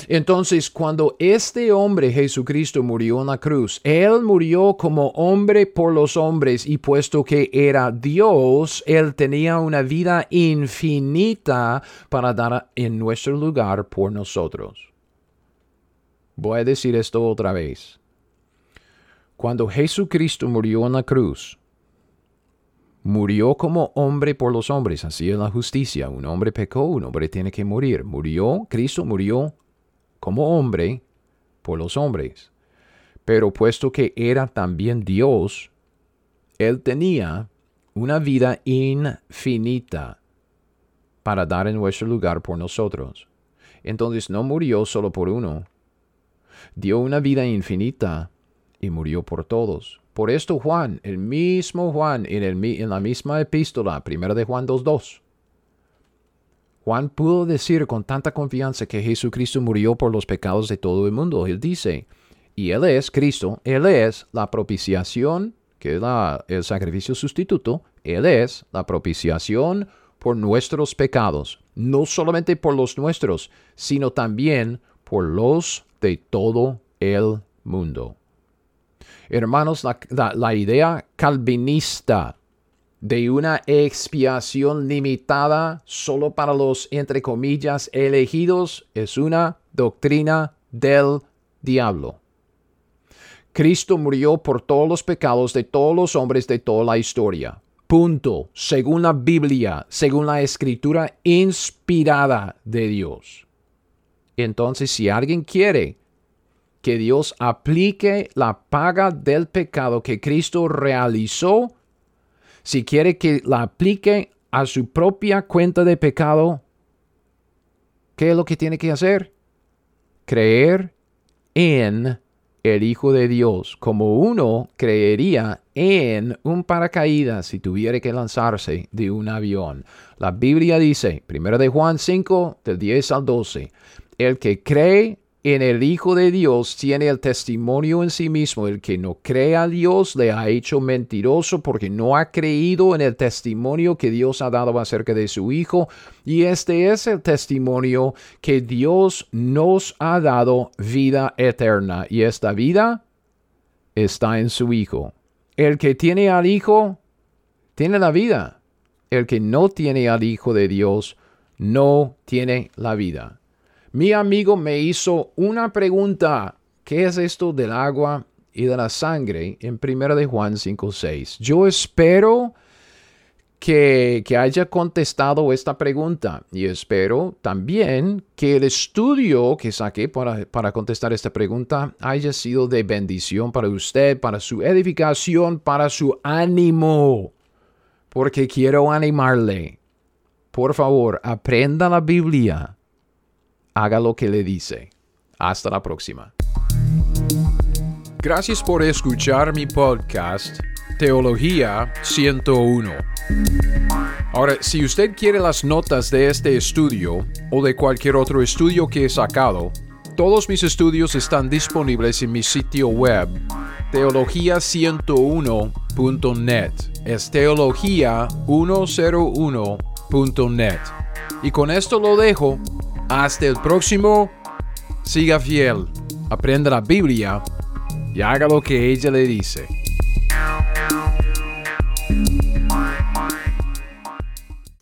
Entonces, cuando este hombre Jesucristo murió en la cruz, Él murió como hombre por los hombres y puesto que era Dios, Él tenía una vida infinita para dar en nuestro lugar por nosotros. Voy a decir esto otra vez. Cuando Jesucristo murió en la cruz, murió como hombre por los hombres, así es la justicia. Un hombre pecó, un hombre tiene que morir. Murió, Cristo murió como hombre por los hombres. Pero puesto que era también Dios, Él tenía una vida infinita para dar en nuestro lugar por nosotros. Entonces no murió solo por uno, dio una vida infinita y murió por todos. Por esto Juan, el mismo Juan, en, la misma epístola, primera de Juan 2.2, Juan pudo decir con tanta confianza que Jesucristo murió por los pecados de todo el mundo. Él dice, y Él es Cristo, Él es la propiciación, que es el sacrificio sustituto, Él es la propiciación por nuestros pecados, no solamente por los nuestros, sino también por los de todo el mundo. Hermanos, la idea calvinista de una expiación limitada solo para los, entre comillas, elegidos es una doctrina del diablo. Cristo murió por todos los pecados de todos los hombres de toda la historia. Punto. Según la Biblia, según la escritura inspirada de Dios. Entonces, si alguien quiere que Dios aplique la paga del pecado que Cristo realizó, si quiere que la aplique a su propia cuenta de pecado, ¿qué es lo que tiene que hacer? Creer en el Hijo de Dios, como uno creería en un paracaídas si tuviera que lanzarse de un avión. La Biblia dice, 1 de Juan 5, del 10 al 12, el que cree en el Hijo de Dios tiene el testimonio en sí mismo. El que no cree a Dios le ha hecho mentiroso porque no ha creído en el testimonio que Dios ha dado acerca de su Hijo. Y este es el testimonio que Dios nos ha dado vida eterna. Y esta vida está en su Hijo. El que tiene al Hijo, tiene la vida. El que no tiene al Hijo de Dios, no tiene la vida. Mi amigo me hizo una pregunta. ¿Qué es esto del agua y de la sangre en 1 de Juan 5.6? Yo espero que, haya contestado esta pregunta y espero también que el estudio que saqué para, para contestar esta pregunta haya sido de bendición para usted, para su edificación, para su ánimo, porque quiero animarle. Por favor, aprenda la Biblia haga lo que le dice. Hasta la próxima. Gracias por escuchar mi podcast Teología 101. Ahora, si usted quiere las notas de este estudio o de cualquier otro estudio que he sacado, todos mis estudios están disponibles en mi sitio web teología101.net. Es teología101.net. Y con esto lo dejo hasta el próximo. Siga fiel, aprenda la Biblia y haga lo que ella le dice.